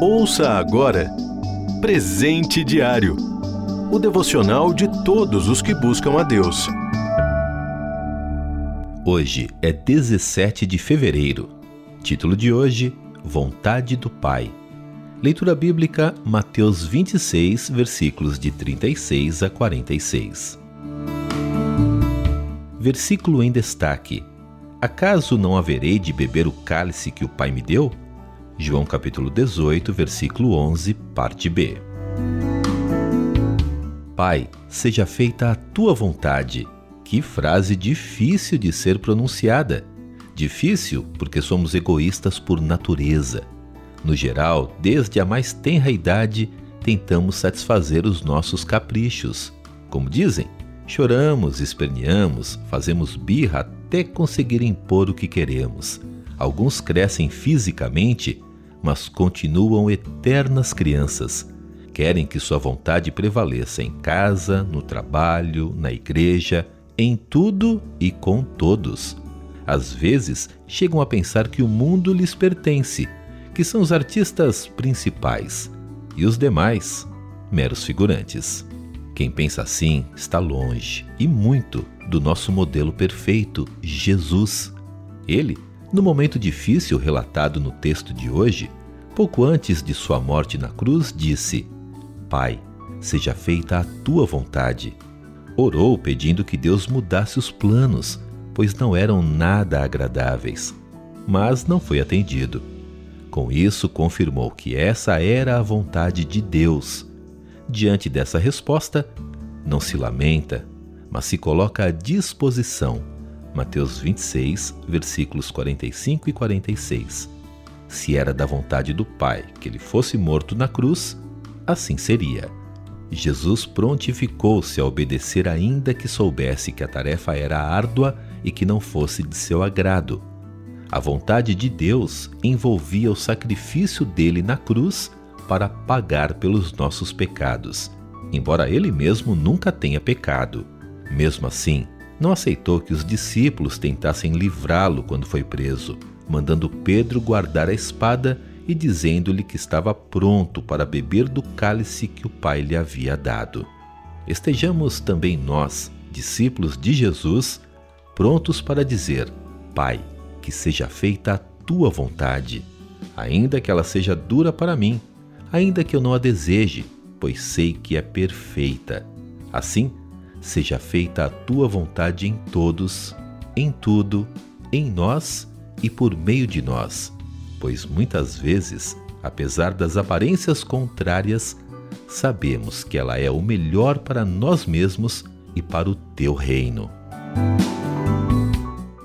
Ouça agora Presente Diário o devocional de todos os que buscam a Deus. Hoje é 17 de fevereiro. Título de hoje: Vontade do Pai. Leitura bíblica Mateus 26, versículos de 36 a 46. Versículo em destaque: Acaso não haverei de beber o cálice que o Pai me deu? João capítulo 18, versículo 11, parte B. Pai, seja feita a tua vontade. Que frase difícil de ser pronunciada. Difícil porque somos egoístas por natureza. No geral, desde a mais tenra idade, tentamos satisfazer os nossos caprichos. Como dizem, choramos, esperneamos, fazemos birra até conseguir impor o que queremos. Alguns crescem fisicamente, mas continuam eternas crianças querem que sua vontade prevaleça em casa, no trabalho, na igreja, em tudo e com todos. Às vezes, chegam a pensar que o mundo lhes pertence, que são os artistas principais e os demais, meros figurantes. Quem pensa assim está longe e muito do nosso modelo perfeito, Jesus. Ele, no momento difícil relatado no texto de hoje, pouco antes de sua morte na cruz, disse: Pai, seja feita a tua vontade. Orou pedindo que Deus mudasse os planos, pois não eram nada agradáveis. Mas não foi atendido. Com isso, confirmou que essa era a vontade de Deus. Diante dessa resposta, não se lamenta, mas se coloca à disposição. Mateus 26, versículos 45 e 46. Se era da vontade do Pai que ele fosse morto na cruz, assim seria. Jesus prontificou-se a obedecer, ainda que soubesse que a tarefa era árdua e que não fosse de seu agrado. A vontade de Deus envolvia o sacrifício dele na cruz para pagar pelos nossos pecados, embora ele mesmo nunca tenha pecado. Mesmo assim, não aceitou que os discípulos tentassem livrá-lo quando foi preso, mandando Pedro guardar a espada e dizendo-lhe que estava pronto para beber do cálice que o Pai lhe havia dado. Estejamos também nós, discípulos de Jesus, prontos para dizer: Pai, que seja feita a tua vontade, ainda que ela seja dura para mim, ainda que eu não a deseje, pois sei que é perfeita. Assim, seja feita a tua vontade em todos, em tudo, em nós e por meio de nós pois muitas vezes, apesar das aparências contrárias, sabemos que ela é o melhor para nós mesmos e para o teu reino.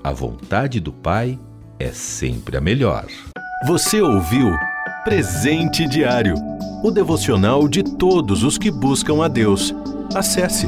A vontade do Pai é sempre a melhor. Você ouviu Presente Diário o devocional de todos os que buscam a Deus. Acesse